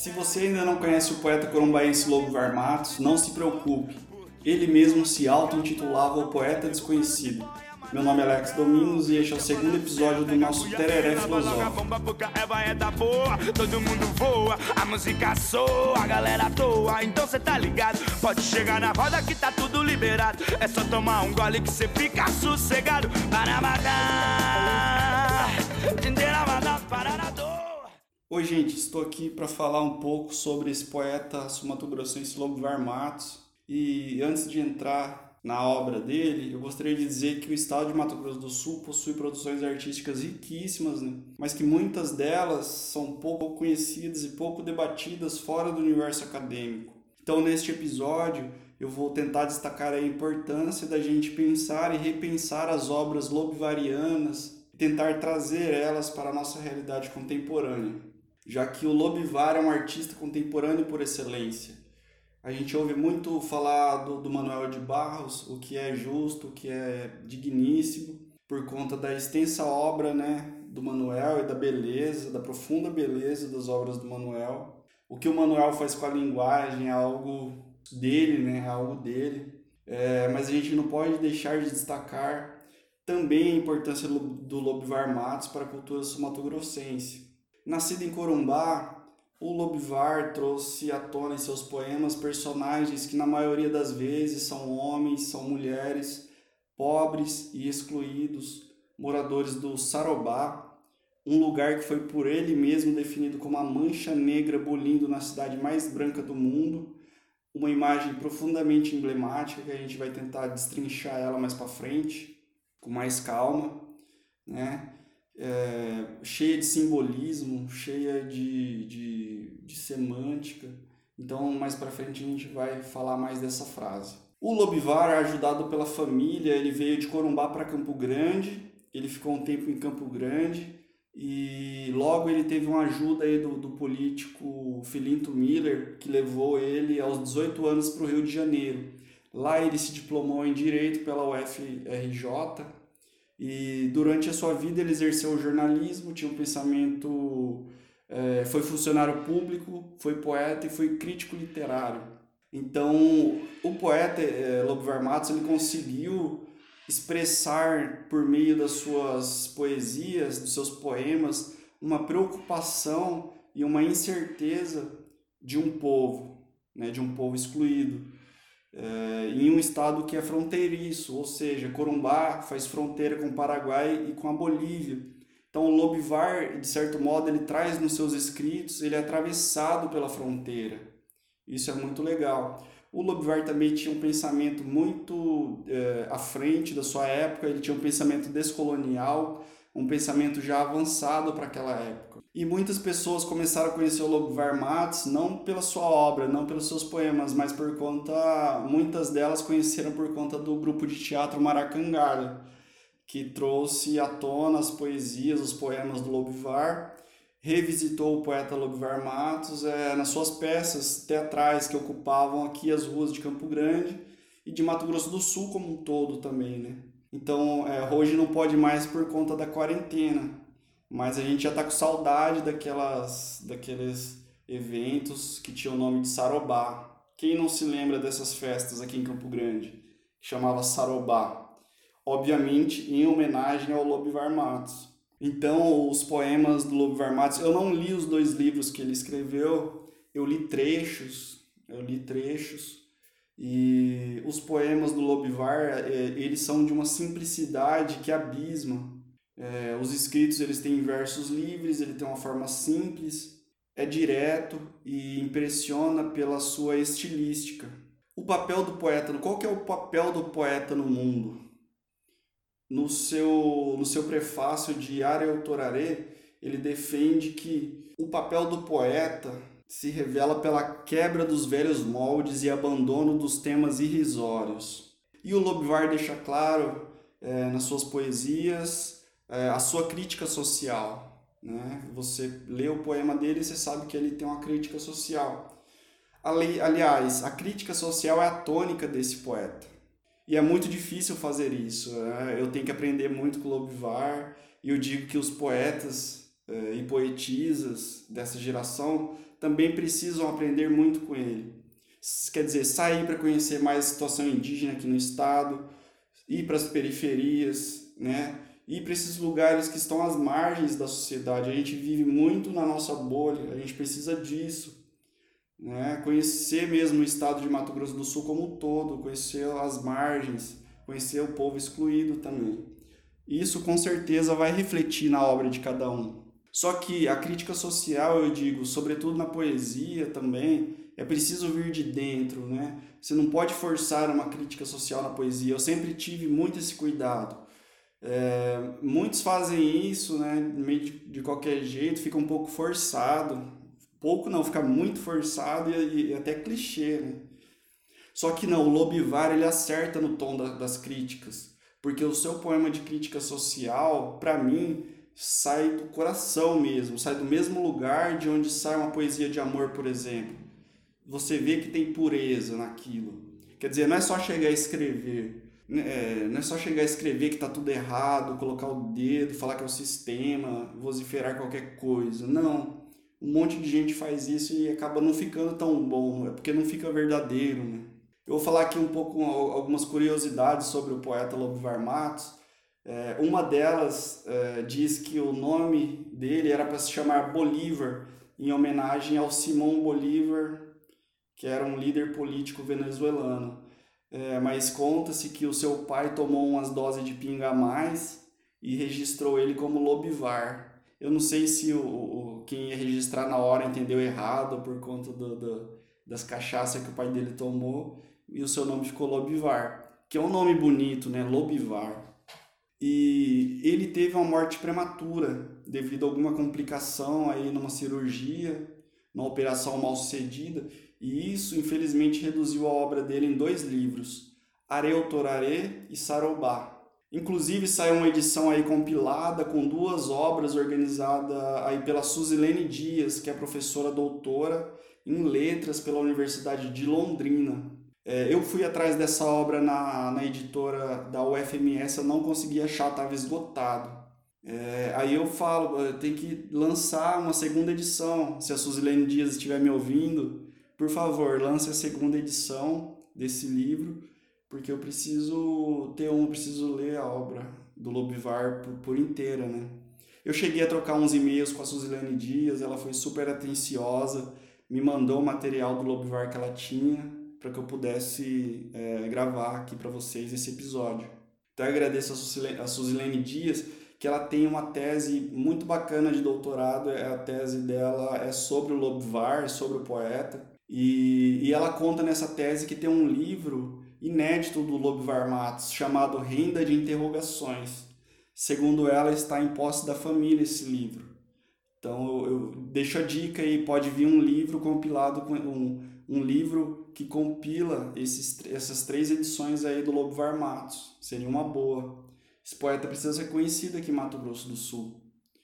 Se você ainda não conhece o poeta corumbaense Lobo Varmatos, não se preocupe. Ele mesmo se auto-intitulava o Poeta Desconhecido. Meu nome é Alex Domingos e este é o segundo episódio do nosso Tereré Filosófico. Música. É sossegado. Oi, gente, estou aqui para falar um pouco sobre esse poeta sumatogrossense Lobo Matos. E antes de entrar na obra dele, eu gostaria de dizer que o estado de Mato Grosso do Sul possui produções artísticas riquíssimas, né? mas que muitas delas são pouco conhecidas e pouco debatidas fora do universo acadêmico. Então, neste episódio, eu vou tentar destacar a importância da gente pensar e repensar as obras lobivarianas tentar trazer elas para a nossa realidade contemporânea, já que o Lobivar é um artista contemporâneo por excelência a gente ouve muito falar do, do Manuel de Barros, o que é justo, o que é digníssimo, por conta da extensa obra né, do Manuel e da beleza, da profunda beleza das obras do Manuel. O que o Manuel faz com a linguagem é algo dele, né, é algo dele. É, mas a gente não pode deixar de destacar também a importância do Lobivar Matos para a cultura sumatogrossense. Nascido em Corumbá, o Lobivar trouxe à tona em seus poemas personagens que, na maioria das vezes, são homens, são mulheres, pobres e excluídos, moradores do Sarobá, um lugar que foi por ele mesmo definido como a mancha negra bolindo na cidade mais branca do mundo, uma imagem profundamente emblemática que a gente vai tentar destrinchar ela mais para frente, com mais calma, né? É, cheia de simbolismo, cheia de, de, de semântica. Então, mais para frente a gente vai falar mais dessa frase. O Lobivar, ajudado pela família, ele veio de Corumbá para Campo Grande. Ele ficou um tempo em Campo Grande e logo ele teve uma ajuda aí do, do político Filinto Miller, que levou ele aos 18 anos para o Rio de Janeiro. Lá ele se diplomou em Direito pela UFRJ e durante a sua vida ele exerceu o jornalismo, tinha um pensamento, é, foi funcionário público, foi poeta e foi crítico literário. Então, o poeta é, Lobo Matos ele conseguiu expressar por meio das suas poesias, dos seus poemas, uma preocupação e uma incerteza de um povo, né, de um povo excluído é, em um estado que é fronteiriço, ou seja, Corumbá faz fronteira com o Paraguai e com a Bolívia. Então, o Lobivar, de certo modo, ele traz nos seus escritos, ele é atravessado pela fronteira. Isso é muito legal. O Lobivar também tinha um pensamento muito é, à frente da sua época, ele tinha um pensamento descolonial, um pensamento já avançado para aquela época. E muitas pessoas começaram a conhecer o Lobo Matos não pela sua obra, não pelos seus poemas, mas por conta, muitas delas conheceram por conta do grupo de teatro Maracangalha, que trouxe à tona as poesias, os poemas do Lobivar, revisitou o poeta Lobivar Matos é, nas suas peças teatrais que ocupavam aqui as ruas de Campo Grande e de Mato Grosso do Sul como um todo também, né? Então, é, hoje não pode mais por conta da quarentena, mas a gente já está com saudade daquelas, daqueles eventos que tinham o nome de Sarobá. Quem não se lembra dessas festas aqui em Campo Grande? Que chamava Sarobá. Obviamente, em homenagem ao Lobivar Matos. Então, os poemas do Lobivar Matos, eu não li os dois livros que ele escreveu, eu li trechos, eu li trechos, e os poemas do Lobivar, é, eles são de uma simplicidade que abisma. É, os escritos eles têm versos livres, ele tem uma forma simples, é direto e impressiona pela sua estilística. O papel do poeta, qual que é o papel do poeta no mundo? No seu, no seu prefácio de Are Toraré, ele defende que o papel do poeta se revela pela quebra dos velhos moldes e abandono dos temas irrisórios. E o Lobivar deixa claro é, nas suas poesias é, a sua crítica social. Né? Você lê o poema dele e você sabe que ele tem uma crítica social. Ali, aliás, a crítica social é a tônica desse poeta. E é muito difícil fazer isso. Né? Eu tenho que aprender muito com o Lobivar e eu digo que os poetas é, e poetisas dessa geração também precisam aprender muito com ele. Quer dizer, sair para conhecer mais a situação indígena aqui no estado, ir para as periferias, né? ir para esses lugares que estão às margens da sociedade. A gente vive muito na nossa bolha, a gente precisa disso. Né? Conhecer mesmo o estado de Mato Grosso do Sul como um todo, conhecer as margens, conhecer o povo excluído também. Isso com certeza vai refletir na obra de cada um. Só que a crítica social, eu digo, sobretudo na poesia também, é preciso vir de dentro, né? Você não pode forçar uma crítica social na poesia. Eu sempre tive muito esse cuidado. É, muitos fazem isso, né? De, de qualquer jeito, fica um pouco forçado. Pouco não, fica muito forçado e, e até clichê, né? Só que não, o Lobivar ele acerta no tom da, das críticas, porque o seu poema de crítica social, para mim, sai do coração mesmo, sai do mesmo lugar de onde sai uma poesia de amor, por exemplo. Você vê que tem pureza naquilo. Quer dizer, não é só chegar a escrever, né, é, não é só chegar a escrever que está tudo errado, colocar o dedo, falar que é o sistema, vociferar qualquer coisa. Não. Um monte de gente faz isso e acaba não ficando tão bom, é porque não fica verdadeiro. Né? Eu vou falar aqui um pouco algumas curiosidades sobre o poeta Lobo Matos. É, uma delas é, diz que o nome dele era para se chamar Bolívar, em homenagem ao Simão Bolívar, que era um líder político venezuelano. É, mas conta-se que o seu pai tomou umas doses de pinga a mais e registrou ele como Lobivar. Eu não sei se o, o quem ia registrar na hora entendeu errado por conta do, do, das cachaças que o pai dele tomou e o seu nome ficou Lobivar, que é um nome bonito, né? Lobivar. E ele teve uma morte prematura devido a alguma complicação aí numa cirurgia, numa operação mal sucedida, e isso infelizmente reduziu a obra dele em dois livros, Areutoraré e Sarobá. Inclusive saiu uma edição aí compilada com duas obras organizada aí pela Suzilene Dias, que é professora doutora em letras pela Universidade de Londrina. É, eu fui atrás dessa obra na, na editora da UFMS, eu não consegui achar, estava esgotado. É, aí eu falo, tem que lançar uma segunda edição. Se a Suzilene Dias estiver me ouvindo, por favor, lance a segunda edição desse livro, porque eu preciso ter um, preciso ler a obra do Lobivar por, por inteira, né? Eu cheguei a trocar uns e-mails com a Suzilene Dias, ela foi super atenciosa, me mandou o material do Lobivar que ela tinha, para que eu pudesse é, gravar aqui para vocês esse episódio. Então eu agradeço a Suzilene, Dias, que ela tem uma tese muito bacana de doutorado, é a tese dela é sobre o Lobvar, sobre o poeta, e, e ela conta nessa tese que tem um livro inédito do Lobvar Matos chamado Renda de Interrogações. Segundo ela, está em posse da família esse livro. Então eu, eu deixo a dica aí, pode vir um livro compilado com um, um livro que compila esses, essas três edições aí do Lobo Var Matos. Seria uma boa. Esse poeta precisa ser conhecido aqui em Mato Grosso do Sul.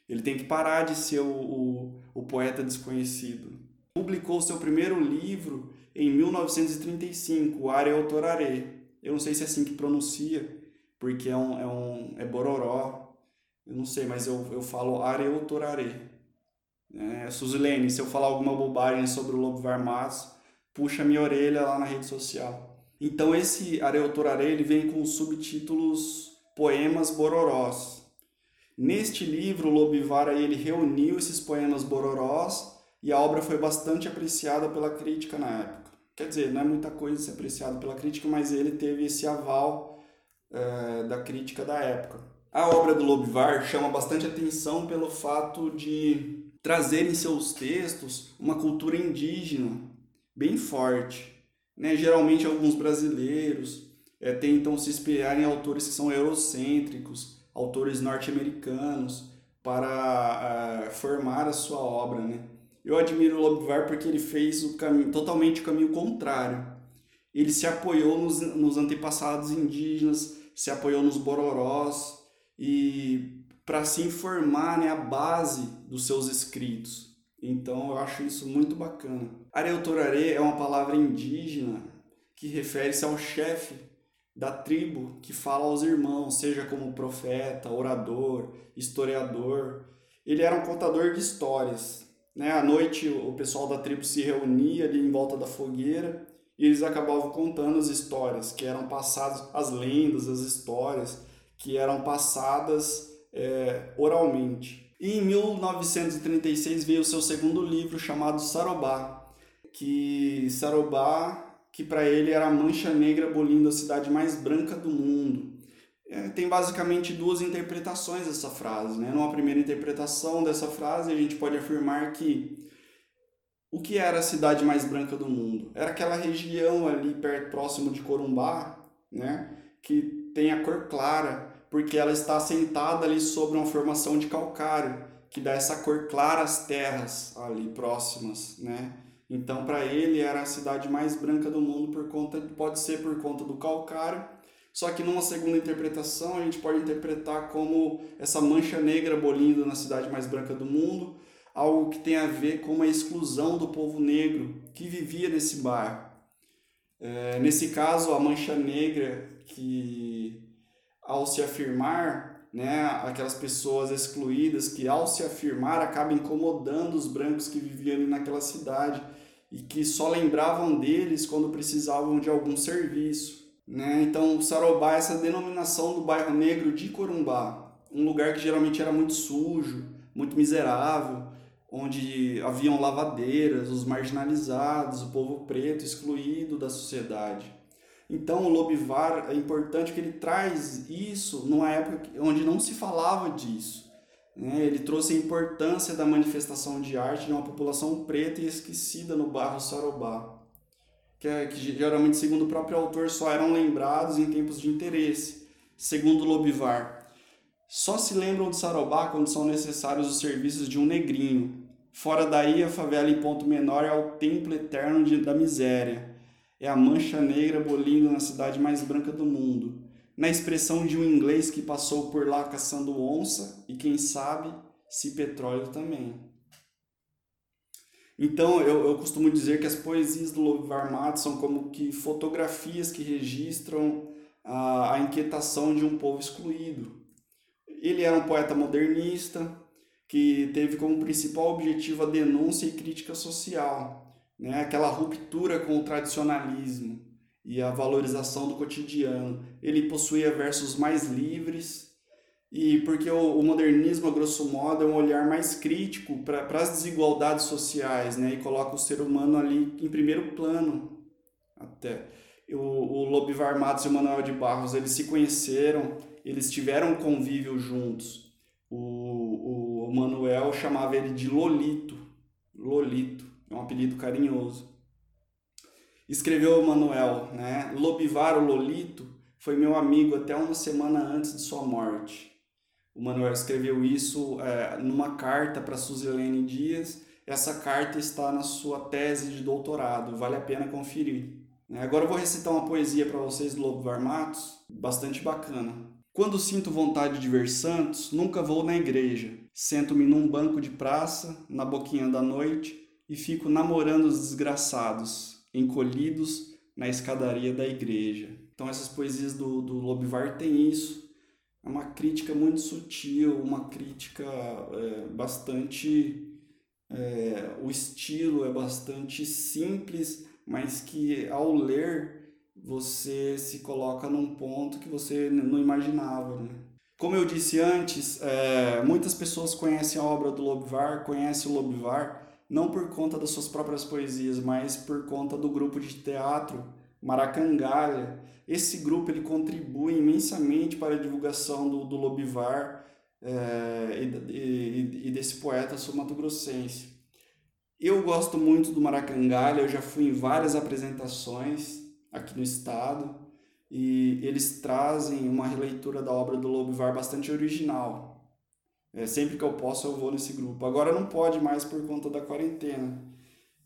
Ele tem que parar de ser o, o, o poeta desconhecido. Publicou seu primeiro livro em 1935, Are Toraré. Eu não sei se é assim que pronuncia, porque é um, é um é bororó. Eu não sei, mas eu, eu falo Areotoraré. É, Suzilene, se eu falar alguma bobagem sobre o Lobo Matos puxa minha orelha lá na rede social. Então esse Areutoraré ele vem com os subtítulos Poemas Bororós. Neste livro, Lobivara ele reuniu esses poemas bororós e a obra foi bastante apreciada pela crítica na época. Quer dizer, não é muita coisa ser apreciado pela crítica, mas ele teve esse aval é, da crítica da época. A obra do Lobivar chama bastante atenção pelo fato de trazer em seus textos uma cultura indígena bem forte. Né? Geralmente alguns brasileiros é, tentam se inspirar em autores que são eurocêntricos, autores norte-americanos, para uh, formar a sua obra. Né? Eu admiro o Lobvar porque ele fez o caminho, totalmente o caminho contrário. Ele se apoiou nos, nos antepassados indígenas, se apoiou nos bororós e para se informar né, a base dos seus escritos. Então eu acho isso muito bacana. Areutoraré é uma palavra indígena que refere-se ao chefe da tribo que fala aos irmãos, seja como profeta, orador, historiador. Ele era um contador de histórias. Né? À noite o pessoal da tribo se reunia ali em volta da fogueira e eles acabavam contando as histórias que eram passadas, as lendas, as histórias que eram passadas é, oralmente. E em 1936 veio o seu segundo livro chamado Sarobá, que Sarobá, que para ele era a mancha negra abolindo a cidade mais branca do mundo. É, tem basicamente duas interpretações dessa frase. Né? Numa primeira interpretação dessa frase, a gente pode afirmar que o que era a cidade mais branca do mundo? Era aquela região ali perto, próximo de Corumbá, né? que tem a cor clara, porque ela está assentada ali sobre uma formação de calcário, que dá essa cor clara às terras ali próximas. Né? Então, para ele, era a cidade mais branca do mundo, por conta pode ser por conta do calcário só que numa segunda interpretação, a gente pode interpretar como essa mancha negra bolindo na cidade mais branca do mundo, algo que tem a ver com a exclusão do povo negro que vivia nesse bairro. É, nesse caso, a mancha negra que, ao se afirmar, né, aquelas pessoas excluídas que, ao se afirmar, acabam incomodando os brancos que viviam ali naquela cidade e que só lembravam deles quando precisavam de algum serviço. Né? Então, Sarobá é essa denominação do bairro negro de Corumbá, um lugar que geralmente era muito sujo, muito miserável, onde haviam lavadeiras, os marginalizados, o povo preto excluído da sociedade. Então, o Lobivar é importante que ele traz isso numa época onde não se falava disso. Né? Ele trouxe a importância da manifestação de arte de uma população preta e esquecida no bairro Sarobá que, é, que geralmente, segundo o próprio autor, só eram lembrados em tempos de interesse. Segundo Lobivar, só se lembram de Sarobá quando são necessários os serviços de um negrinho. Fora daí, a favela em ponto menor é o templo eterno de, da miséria. É a mancha negra bolindo na cidade mais branca do mundo. Na expressão de um inglês que passou por lá caçando onça e, quem sabe, se petróleo também. Então, eu, eu costumo dizer que as poesias do Lovivar Matos são como que fotografias que registram a, a inquietação de um povo excluído. Ele era um poeta modernista que teve como principal objetivo a denúncia e crítica social, né? aquela ruptura com o tradicionalismo e a valorização do cotidiano. Ele possuía versos mais livres, e porque o, o, modernismo, a grosso modo, é um olhar mais crítico para as desigualdades sociais, né? E coloca o ser humano ali em primeiro plano, até. O, o Lobivar Matos e o Manuel de Barros, eles se conheceram, eles tiveram um convívio juntos. O, o Manuel chamava ele de Lolito, Lolito, é um apelido carinhoso. Escreveu o Manuel, né? Lobivar, o Lolito, foi meu amigo até uma semana antes de sua morte. O Manuel escreveu isso é, numa carta para Suzilene Dias. Essa carta está na sua tese de doutorado, vale a pena conferir. Né? Agora eu vou recitar uma poesia para vocês do Varmatos, bastante bacana. Quando sinto vontade de ver santos, nunca vou na igreja. Sento-me num banco de praça, na boquinha da noite, e fico namorando os desgraçados, encolhidos na escadaria da igreja. Então essas poesias do, do Lobivar têm isso é uma crítica muito sutil, uma crítica é, bastante. É, o estilo é bastante simples, mas que ao ler você se coloca num ponto que você não imaginava. Né? Como eu disse antes, é, muitas pessoas conhecem a obra do Lobvar, conhecem o Lobvar não por conta das suas próprias poesias, mas por conta do grupo de teatro Maracangalha. Esse grupo ele contribui imensamente para a divulgação do, do Lobivar é, e, e, e, desse poeta sul-mato-grossense. Eu gosto muito do Maracangalha, eu já fui em várias apresentações aqui no estado e eles trazem uma releitura da obra do Lobivar bastante original. É, sempre que eu posso eu vou nesse grupo. Agora não pode mais por conta da quarentena.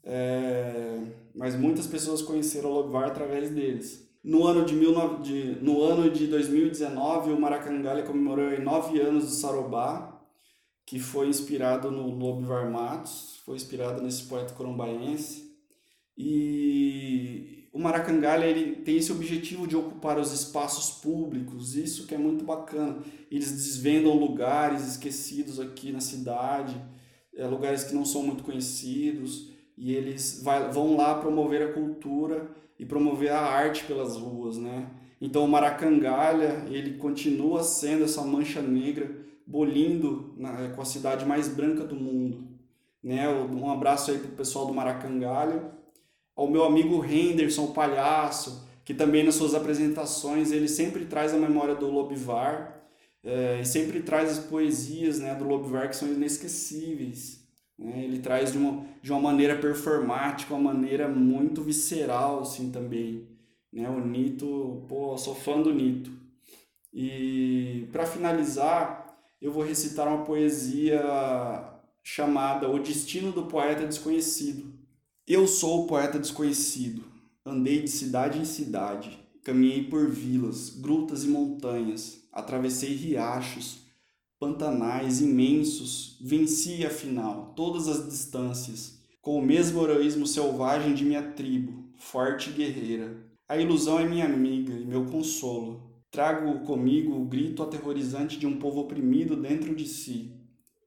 É, mas muitas pessoas conheceram o Lobivar através deles. No ano de, 19, de, no ano de 2019, o Maracangalha comemorou nove anos de Sarobá, que foi inspirado no Lobivar Matos, foi inspirado nesse poeta corombaense. E o Maracangalha ele tem esse objetivo de ocupar os espaços públicos, isso que é muito bacana. Eles desvendam lugares esquecidos aqui na cidade, é, lugares que não são muito conhecidos, e eles vai, vão lá promover a cultura e promover a arte pelas ruas, né? Então o Maracangalha, ele continua sendo essa mancha negra bolindo na, com a cidade mais branca do mundo. Né? Um abraço aí pro pessoal do Maracangalha. Ao meu amigo Henderson, o palhaço, que também nas suas apresentações ele sempre traz a memória do Lobivar é, e sempre traz as poesias né, do Lobivar que são inesquecíveis. Né? Ele traz de uma, de uma maneira performática, uma maneira muito visceral assim também. Né? O Nito, pô, sou fã do Nito. E para finalizar, eu vou recitar uma poesia chamada O Destino do Poeta Desconhecido. Eu sou o poeta desconhecido. Andei de cidade em cidade, caminhei por vilas, grutas e montanhas, atravessei riachos, pantanais imensos, venci afinal todas as distâncias, com o mesmo heroísmo selvagem de minha tribo, forte e guerreira. A ilusão é minha amiga e meu consolo. Trago comigo o grito aterrorizante de um povo oprimido dentro de si.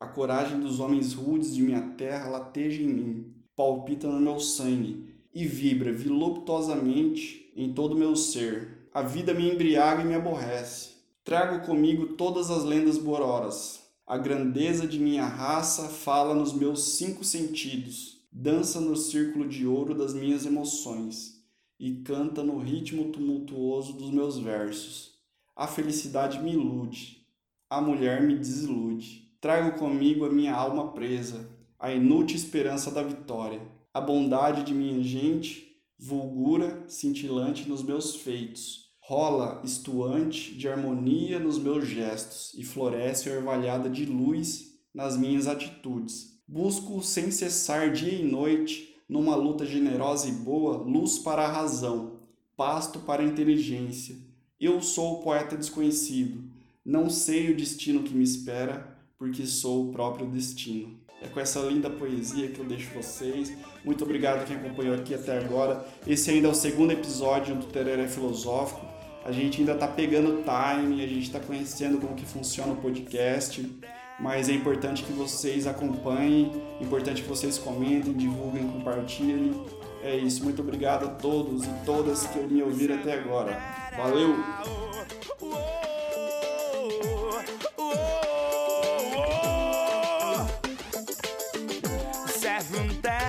A coragem dos homens rudes de minha terra lateja em mim, palpita no meu sangue e vibra voluptuosamente em todo o meu ser. A vida me embriaga e me aborrece. Trago comigo todas as lendas bororas. A grandeza de minha raça fala nos meus cinco sentidos, dança no círculo de ouro das minhas emoções e canta no ritmo tumultuoso dos meus versos. A felicidade me ilude, a mulher me desilude. Trago comigo a minha alma presa, a inútil esperança da vitória. A bondade de minha gente vulgura cintilante nos meus feitos. Rola estuante de harmonia nos meus gestos e floresce orvalhada de luz nas minhas atitudes. Busco sem cessar dia e noite, numa luta generosa e boa, luz para a razão, pasto para a inteligência, eu sou o poeta desconhecido. Não sei o destino que me espera, porque sou o próprio destino. É com essa linda poesia que eu deixo vocês. Muito obrigado a quem acompanhou aqui até agora. Esse ainda é o segundo episódio do Tereré Filosófico. A gente ainda está pegando time, a gente está conhecendo como que funciona o podcast, mas é importante que vocês acompanhem, importante que vocês comentem, divulguem, compartilhem. É isso, muito obrigado a todos e todas que me ouviram até agora. Valeu! perguntei